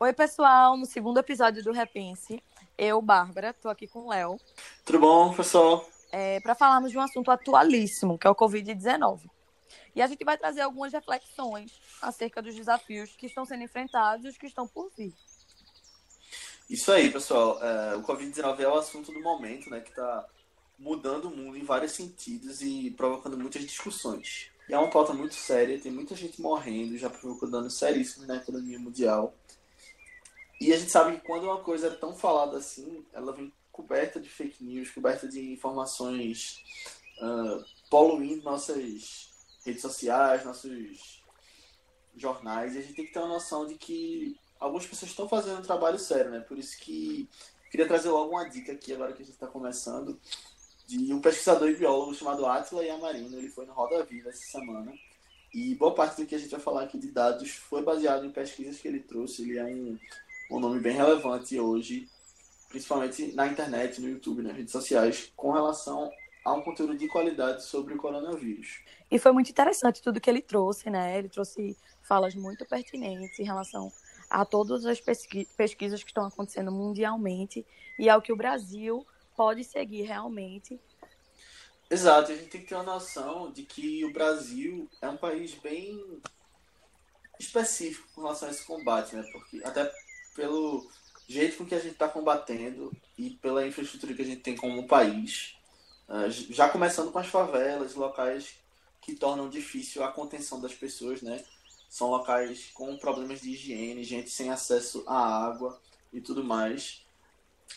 Oi, pessoal, no segundo episódio do Repense, eu, Bárbara, tô aqui com o Léo. Tudo bom, pessoal? É, para falarmos de um assunto atualíssimo, que é o Covid-19. E a gente vai trazer algumas reflexões acerca dos desafios que estão sendo enfrentados e os que estão por vir. Isso aí, pessoal. É, o Covid-19 é o assunto do momento, né? Que está mudando o mundo em vários sentidos e provocando muitas discussões. E é uma pauta muito séria, tem muita gente morrendo, já provocou danos seríssimos na economia mundial. E a gente sabe que quando uma coisa é tão falada assim, ela vem coberta de fake news, coberta de informações uh, poluindo nossas redes sociais, nossos jornais. E a gente tem que ter uma noção de que algumas pessoas estão fazendo um trabalho sério, né? Por isso que queria trazer logo uma dica aqui, agora que a gente está começando, de um pesquisador e biólogo chamado Atila Yamarino. Ele foi no Roda Viva essa semana. E boa parte do que a gente vai falar aqui de dados foi baseado em pesquisas que ele trouxe. Ele é um um nome bem relevante hoje, principalmente na internet, no YouTube, nas redes sociais, com relação a um conteúdo de qualidade sobre o coronavírus. E foi muito interessante tudo que ele trouxe, né? Ele trouxe falas muito pertinentes em relação a todas as pesquisas que estão acontecendo mundialmente e ao que o Brasil pode seguir realmente. Exato, a gente tem que ter uma noção de que o Brasil é um país bem específico com relação a esse combate, né? Porque até pelo jeito com que a gente está combatendo e pela infraestrutura que a gente tem como país. Uh, já começando com as favelas, locais que tornam difícil a contenção das pessoas, né? São locais com problemas de higiene, gente sem acesso à água e tudo mais.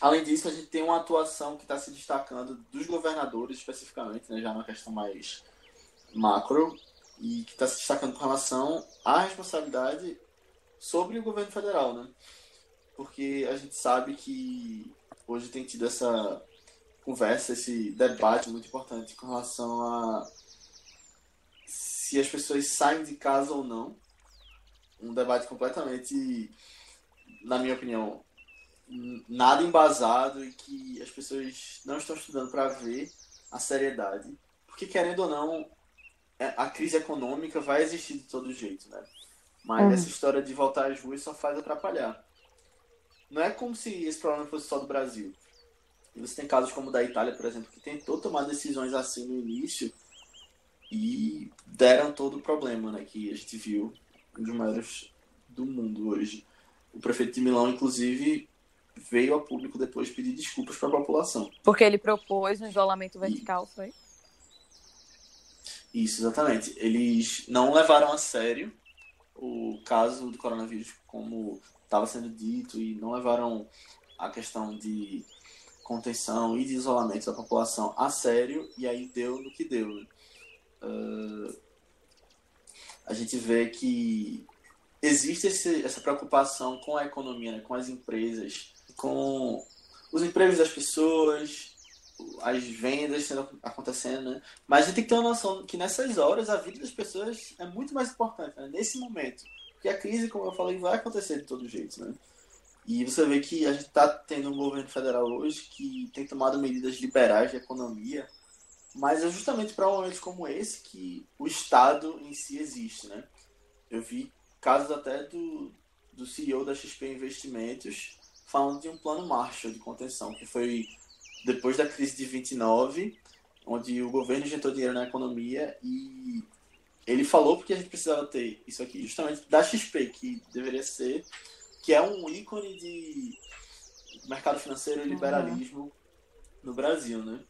Além disso, a gente tem uma atuação que está se destacando dos governadores, especificamente, né? já na questão mais macro, e que está se destacando com relação à responsabilidade sobre o governo federal, né? Porque a gente sabe que hoje tem tido essa conversa, esse debate muito importante com relação a se as pessoas saem de casa ou não. Um debate completamente, na minha opinião, nada embasado e que as pessoas não estão estudando para ver a seriedade. Porque, querendo ou não, é, a crise econômica vai existir de todo jeito, né? Mas uhum. essa história de voltar às ruas só faz atrapalhar. Não é como se esse problema fosse só do Brasil. E você tem casos como o da Itália, por exemplo, que tentou tomar decisões assim no início e deram todo o problema, né? Que a gente viu um dos maiores do mundo hoje. O prefeito de Milão, inclusive, veio ao público depois pedir desculpas para a população. Porque ele propôs um isolamento vertical, e... foi? Isso, exatamente. Eles não levaram a sério o caso do coronavírus como estava sendo dito e não levaram a questão de contenção e de isolamento da população a sério e aí deu no que deu. Uh, a gente vê que existe esse, essa preocupação com a economia, né, com as empresas, com os empregos das pessoas, as vendas acontecendo, né? Mas a gente tem que ter uma noção que nessas horas a vida das pessoas é muito mais importante, né? nesse momento. Porque a crise, como eu falei, vai acontecer de todo jeito, né? E você vê que a gente está tendo um governo federal hoje que tem tomado medidas liberais de economia, mas é justamente para momentos como esse que o Estado em si existe, né? Eu vi casos até do, do CEO da XP Investimentos falando de um plano Marshall de contenção, que foi depois da crise de 29, onde o governo injetou dinheiro na economia e ele falou porque a gente precisava ter isso aqui, justamente da XP, que deveria ser, que é um ícone de mercado financeiro e liberalismo uhum. no Brasil, né?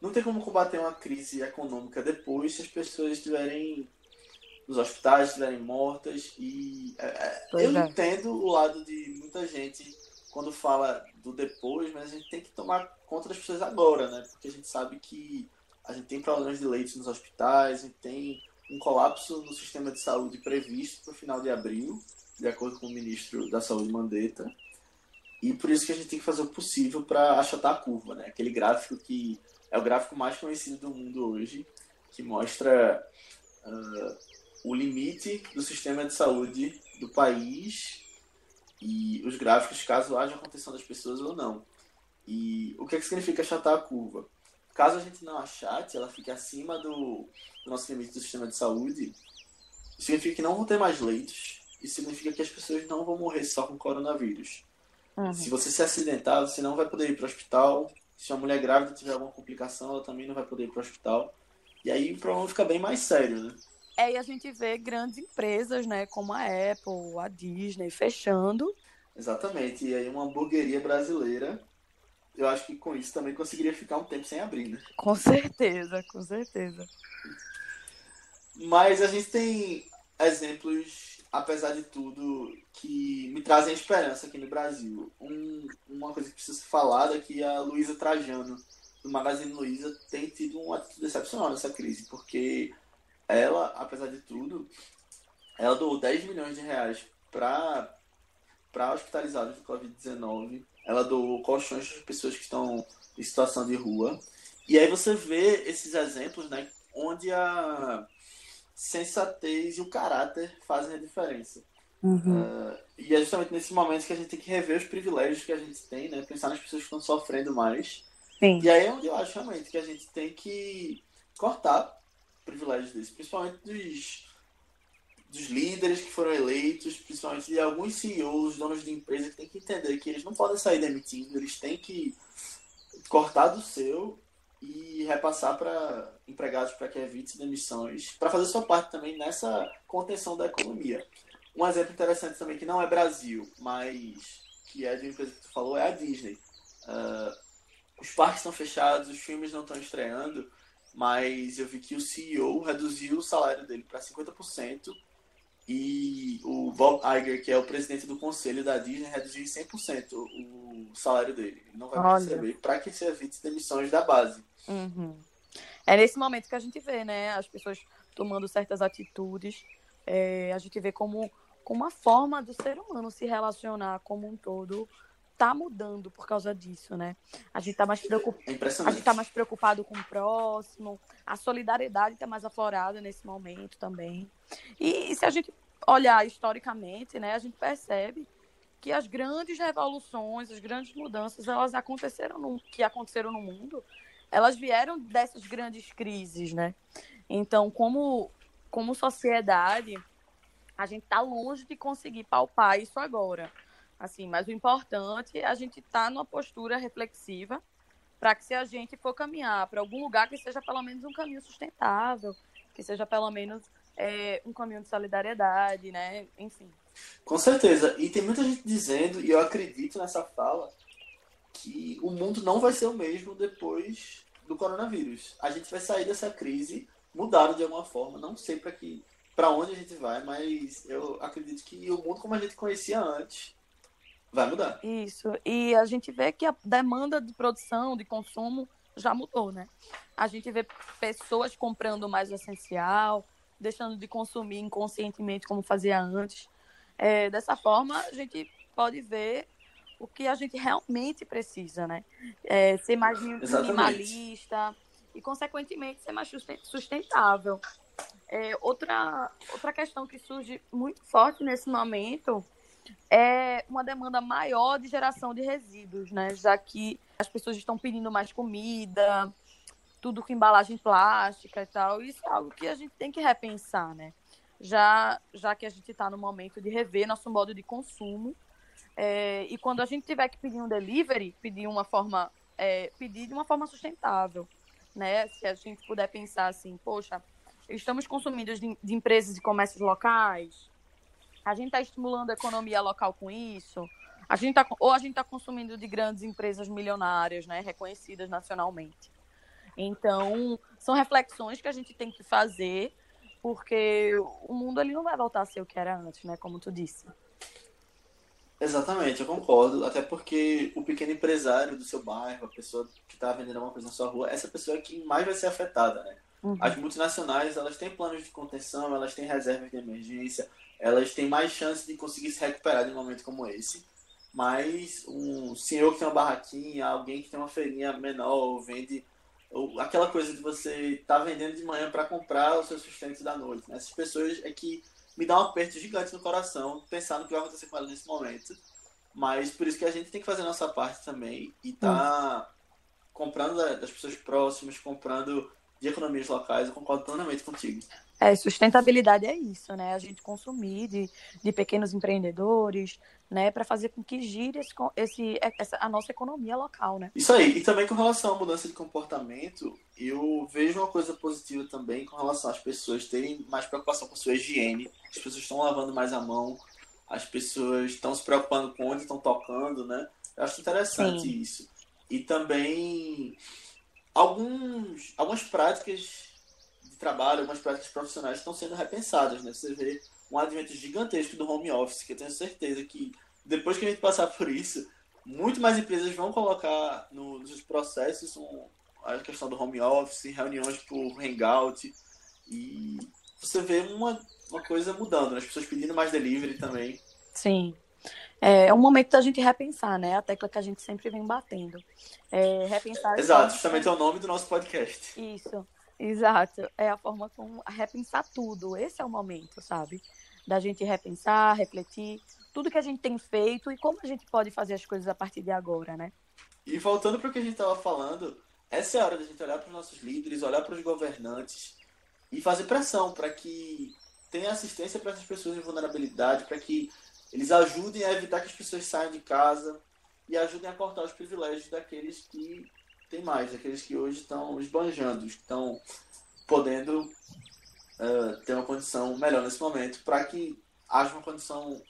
Não tem como combater uma crise econômica depois se as pessoas estiverem nos hospitais, estiverem mortas e é, é eu é. entendo o lado de muita gente quando fala do depois, mas a gente tem que tomar conta das pessoas agora, né? Porque a gente sabe que a gente tem problemas de leite nos hospitais, a gente tem um colapso no sistema de saúde previsto para o final de abril, de acordo com o ministro da Saúde Mandetta. E por isso que a gente tem que fazer o possível para achatar a curva, né? Aquele gráfico que é o gráfico mais conhecido do mundo hoje, que mostra uh, o limite do sistema de saúde do país e os gráficos caso haja contenção das pessoas ou não. E o que, é que significa achatar a curva? Caso a gente não achate, ela fique acima do, do nosso limite do sistema de saúde, significa que não vão ter mais leitos, isso significa que as pessoas não vão morrer só com coronavírus. Uhum. Se você se acidentar, você não vai poder ir para o hospital. Se uma mulher grávida tiver alguma complicação, ela também não vai poder ir para o hospital. E aí o problema fica bem mais sério, né? É, e a gente vê grandes empresas, né, como a Apple, a Disney, fechando. Exatamente. E aí uma hamburgueria brasileira, eu acho que com isso também conseguiria ficar um tempo sem abrir, né? Com certeza, com certeza. Mas a gente tem exemplos, apesar de tudo, que me trazem esperança aqui no Brasil. Um, uma coisa que precisa ser falada é que a Luísa Trajano, do Magazine Luiza, tem tido uma atitude excepcional nessa crise, porque ela, apesar de tudo, ela doou 10 milhões de reais para para hospitalizados do Covid-19. Ela doou colchões para pessoas que estão em situação de rua. E aí você vê esses exemplos, né, onde a sensatez e o caráter fazem a diferença. Uhum. Uh, e é justamente nesse momento que a gente tem que rever os privilégios que a gente tem, né? Pensar nas pessoas que estão sofrendo mais. Sim. E aí é onde eu acho realmente que a gente tem que cortar privilégios desses, principalmente dos, dos líderes que foram eleitos, principalmente de alguns CEOs, donos de empresa, que tem que entender que eles não podem sair demitindo, eles têm que cortar do seu e repassar para empregados para que evite demissões, para fazer sua parte também nessa contenção da economia. Um exemplo interessante também, que não é Brasil, mas que é de uma empresa que tu falou, é a Disney. Uh, os parques estão fechados, os filmes não estão estreando, mas eu vi que o CEO reduziu o salário dele para 50% e o Bob Iger, que é o presidente do conselho da Disney, reduziu em 100% o salário dele. Ele não vai Olha. receber para que se evite demissões da base. Uhum. É nesse momento que a gente vê, né, as pessoas tomando certas atitudes. É, a gente vê como, como a forma do ser humano se relacionar como um todo tá mudando por causa disso, né? A gente tá mais preocupado, é a gente tá mais preocupado com o próximo, a solidariedade está mais aflorada nesse momento também. E, e se a gente olhar historicamente, né, a gente percebe que as grandes revoluções, as grandes mudanças, elas aconteceram no, que aconteceram no mundo, elas vieram dessas grandes crises, né? Então, como como sociedade, a gente está longe de conseguir palpar isso agora. Assim, mas o importante é a gente estar tá numa postura reflexiva para que se a gente for caminhar para algum lugar que seja pelo menos um caminho sustentável, que seja pelo menos é, um caminho de solidariedade, né? Enfim. Com certeza. E tem muita gente dizendo, e eu acredito nessa fala, que o mundo não vai ser o mesmo depois do coronavírus. A gente vai sair dessa crise mudado de alguma forma. Não sei para que, para onde a gente vai, mas eu acredito que o mundo como a gente conhecia antes vai mudar. Isso. E a gente vê que a demanda de produção, de consumo já mudou, né? A gente vê pessoas comprando mais o essencial, deixando de consumir inconscientemente como fazia antes. É, dessa forma, a gente pode ver o que a gente realmente precisa, né? É, ser mais minimalista e, consequentemente, ser mais sustentável. É, outra, outra questão que surge muito forte nesse momento é uma demanda maior de geração de resíduos, né? Já que as pessoas estão pedindo mais comida, tudo com embalagem plástica e tal. Isso é algo que a gente tem que repensar, né? Já, já que a gente está no momento de rever nosso modo de consumo. É, e quando a gente tiver que pedir um delivery, pedir uma forma, é, pedir de uma forma sustentável, né? Se a gente puder pensar assim, poxa, estamos consumindo de, de empresas e comércios locais, a gente está estimulando a economia local com isso, a gente tá, ou a gente está consumindo de grandes empresas milionárias, né, reconhecidas nacionalmente. Então, são reflexões que a gente tem que fazer, porque o mundo ele não vai voltar a ser o que era antes, né, como tu disse. Exatamente, eu concordo. Até porque o pequeno empresário do seu bairro, a pessoa que está vendendo alguma coisa na sua rua, essa pessoa é que mais vai ser afetada, né? Uhum. As multinacionais, elas têm planos de contenção, elas têm reservas de emergência, elas têm mais chance de conseguir se recuperar de um momento como esse. Mas um senhor que tem uma barraquinha, alguém que tem uma feirinha menor, vende ou aquela coisa de você estar tá vendendo de manhã para comprar o seu sustento da noite. Né? Essas pessoas é que me dá um aperto gigante no coração pensar no que vai acontecer com elas nesse momento. Mas por isso que a gente tem que fazer a nossa parte também e tá hum. comprando das pessoas próximas, comprando de economias locais, eu concordo plenamente contigo. É, sustentabilidade é isso, né? A gente consumir de, de pequenos empreendedores, né? Para fazer com que gire esse, esse, essa, a nossa economia local, né? Isso aí. E também com relação à mudança de comportamento, eu vejo uma coisa positiva também com relação às pessoas terem mais preocupação com sua higiene. As pessoas estão lavando mais a mão, as pessoas estão se preocupando com onde estão tocando, né? Eu acho interessante Sim. isso. E também alguns, algumas práticas de trabalho, algumas práticas profissionais estão sendo repensadas, né? Você vê um advento gigantesco do home office, que eu tenho certeza que depois que a gente passar por isso, muito mais empresas vão colocar no, nos processos um, a questão do home office, reuniões por hangout, e você vê uma, uma coisa mudando, né? as pessoas pedindo mais delivery também. Sim. É, é um momento da gente repensar, né? A tecla que a gente sempre vem batendo. É, repensar. Exato, justamente é o nome do nosso podcast. Isso. Exato. É a forma como repensar tudo. Esse é o momento, sabe? Da gente repensar, refletir tudo que a gente tem feito e como a gente pode fazer as coisas a partir de agora, né? E voltando para o que a gente estava falando, essa é a hora da gente olhar para os nossos líderes, olhar para os governantes e fazer pressão para que tenha assistência para essas pessoas em vulnerabilidade, para que eles ajudem a evitar que as pessoas saiam de casa e ajudem a cortar os privilégios daqueles que tem mais, aqueles que hoje estão esbanjando, estão podendo uh, ter uma condição melhor nesse momento, para que haja uma condição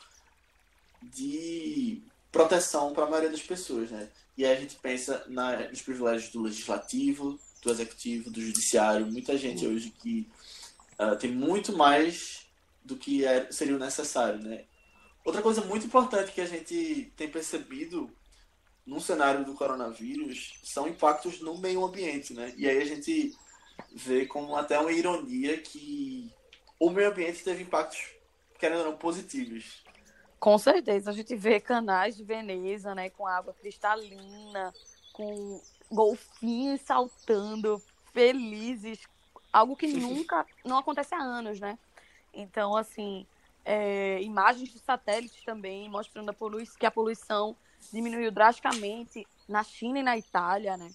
de proteção para a maioria das pessoas, né? E aí a gente pensa na, nos privilégios do legislativo, do executivo, do judiciário, muita gente hoje que uh, tem muito mais do que é, seria necessário, né? Outra coisa muito importante que a gente tem percebido no cenário do coronavírus são impactos no meio ambiente, né? E aí a gente vê como até uma ironia que o meio ambiente teve impactos, querendo ou não, positivos. Com certeza, a gente vê canais de Veneza, né, com água cristalina, com golfinhos saltando, felizes, algo que nunca, não acontece há anos, né? Então, assim, é, imagens de satélites também mostrando a que a poluição diminuiu drasticamente na China e na Itália, né?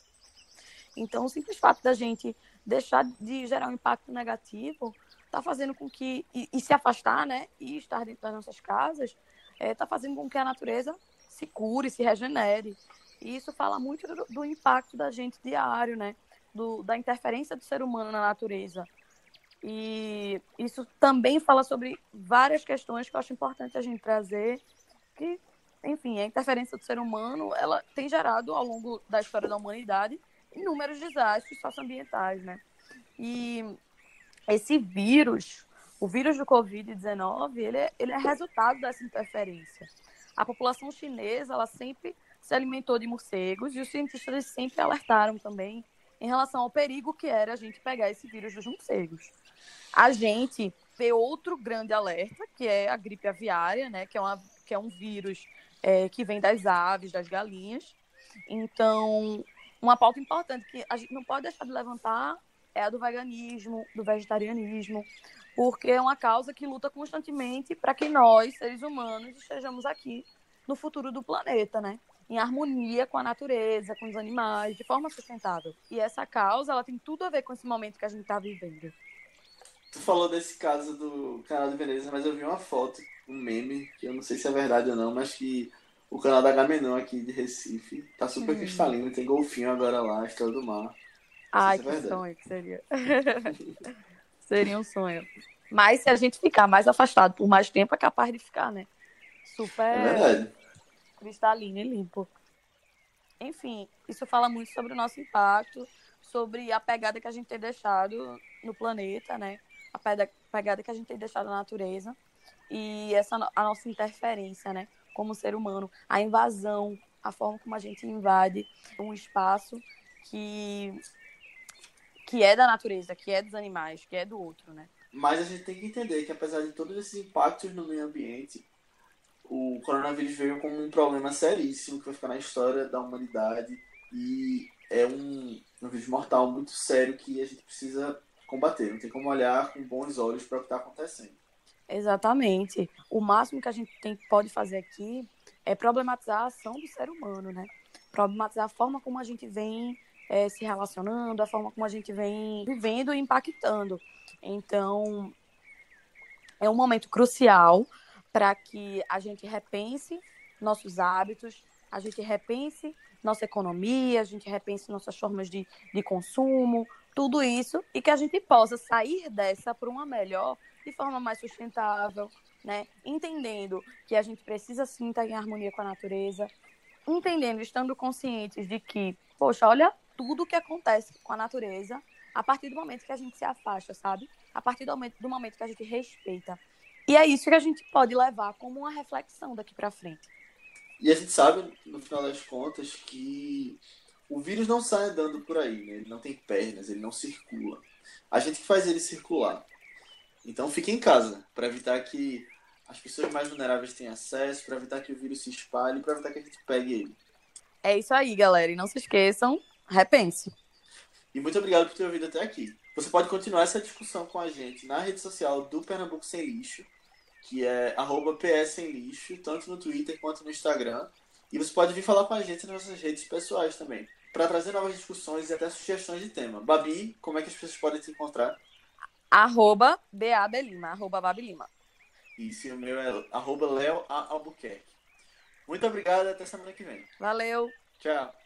Então, o simples fato da gente deixar de gerar um impacto negativo está fazendo com que e, e, se afastar, né, e estar dentro das nossas casas, está é, tá fazendo com que a natureza se cure, se regenere. E isso fala muito do, do impacto da gente diário, né, do, da interferência do ser humano na natureza. E isso também fala sobre várias questões que eu acho importante a gente trazer, que enfim, a interferência do ser humano, ela tem gerado ao longo da história da humanidade inúmeros desastres socioambientais, né? E esse vírus, o vírus do Covid-19, ele é, ele é resultado dessa interferência. A população chinesa, ela sempre se alimentou de morcegos e os cientistas sempre alertaram também em relação ao perigo que era a gente pegar esse vírus dos morcegos. A gente vê outro grande alerta, que é a gripe aviária, né, que é, uma, que é um vírus é, que vem das aves, das galinhas. Então, uma pauta importante que a gente não pode deixar de levantar é a do veganismo, do vegetarianismo, porque é uma causa que luta constantemente para que nós, seres humanos, estejamos aqui no futuro do planeta, né? Em harmonia com a natureza, com os animais, de forma sustentável. E essa causa, ela tem tudo a ver com esse momento que a gente está vivendo. Tu falou desse caso do canal de Veneza, mas eu vi uma foto, um meme, que eu não sei se é verdade ou não, mas que o canal da Gamenon aqui de Recife tá super hum. cristalino, tem golfinho agora lá, estrela do mar. Ai, é que é sonho que seria. seria um sonho. Mas se a gente ficar mais afastado por mais tempo, é capaz de ficar, né? Super é cristalino e limpo. Enfim, isso fala muito sobre o nosso impacto, sobre a pegada que a gente tem deixado no planeta, né? A pegada que a gente tem deixado na natureza e essa a nossa interferência, né, como ser humano, a invasão, a forma como a gente invade um espaço que que é da natureza, que é dos animais, que é do outro, né? Mas a gente tem que entender que apesar de todos esses impactos no meio ambiente, o coronavírus veio como um problema seríssimo que vai ficar na história da humanidade e é um, um vírus mortal muito sério que a gente precisa combater. Não tem como olhar com bons olhos para o que está acontecendo. Exatamente. O máximo que a gente tem, pode fazer aqui é problematizar a ação do ser humano, né? Problematizar a forma como a gente vem é, se relacionando, a forma como a gente vem vivendo e impactando. Então, é um momento crucial para que a gente repense nossos hábitos, a gente repense nossa economia, a gente repense nossas formas de, de consumo, tudo isso, e que a gente possa sair dessa para uma melhor de forma mais sustentável, né? Entendendo que a gente precisa sim estar em harmonia com a natureza, entendendo, estando conscientes de que, poxa, olha tudo que acontece com a natureza a partir do momento que a gente se afasta, sabe? A partir do momento, do momento que a gente respeita. E é isso que a gente pode levar como uma reflexão daqui para frente. E a gente sabe, no final das contas, que o vírus não sai andando por aí, né? ele não tem pernas, ele não circula. A gente que faz ele circular. Então fique em casa, para evitar que as pessoas mais vulneráveis tenham acesso, para evitar que o vírus se espalhe, para evitar que a gente pegue ele. É isso aí, galera. E não se esqueçam, repense. E muito obrigado por ter ouvido até aqui. Você pode continuar essa discussão com a gente na rede social do Pernambuco Sem Lixo, que é arroba Lixo, tanto no Twitter quanto no Instagram. E você pode vir falar com a gente nas nossas redes pessoais também, para trazer novas discussões e até sugestões de tema. Babi, como é que as pessoas podem te encontrar? Arroba BABelima, arroba Babilima. Isso, e o meu é arroba Albuquerque. Muito obrigado, até semana que vem. Valeu. Tchau.